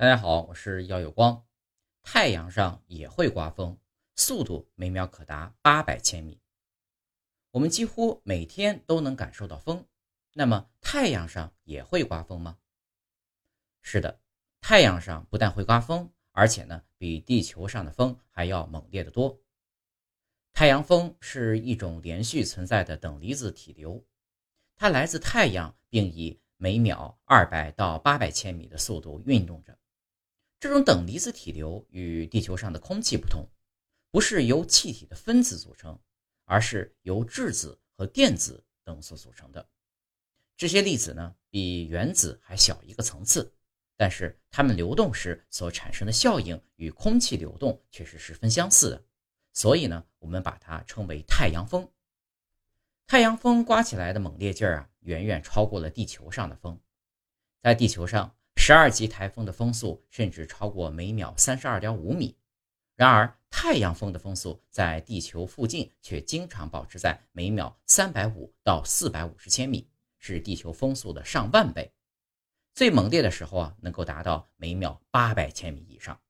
大家好，我是耀有光。太阳上也会刮风，速度每秒可达八百千米。我们几乎每天都能感受到风。那么太阳上也会刮风吗？是的，太阳上不但会刮风，而且呢，比地球上的风还要猛烈得多。太阳风是一种连续存在的等离子体流，它来自太阳，并以每秒二百到八百千米的速度运动着。这种等离子体流与地球上的空气不同，不是由气体的分子组成，而是由质子和电子等所组成的。这些粒子呢，比原子还小一个层次，但是它们流动时所产生的效应与空气流动却是十分相似的。所以呢，我们把它称为太阳风。太阳风刮起来的猛烈劲儿啊，远远超过了地球上的风，在地球上。十二级台风的风速甚至超过每秒三十二点五米，然而太阳风的风速在地球附近却经常保持在每秒三百五到四百五十千米，是地球风速的上万倍。最猛烈的时候啊，能够达到每秒八百千米以上。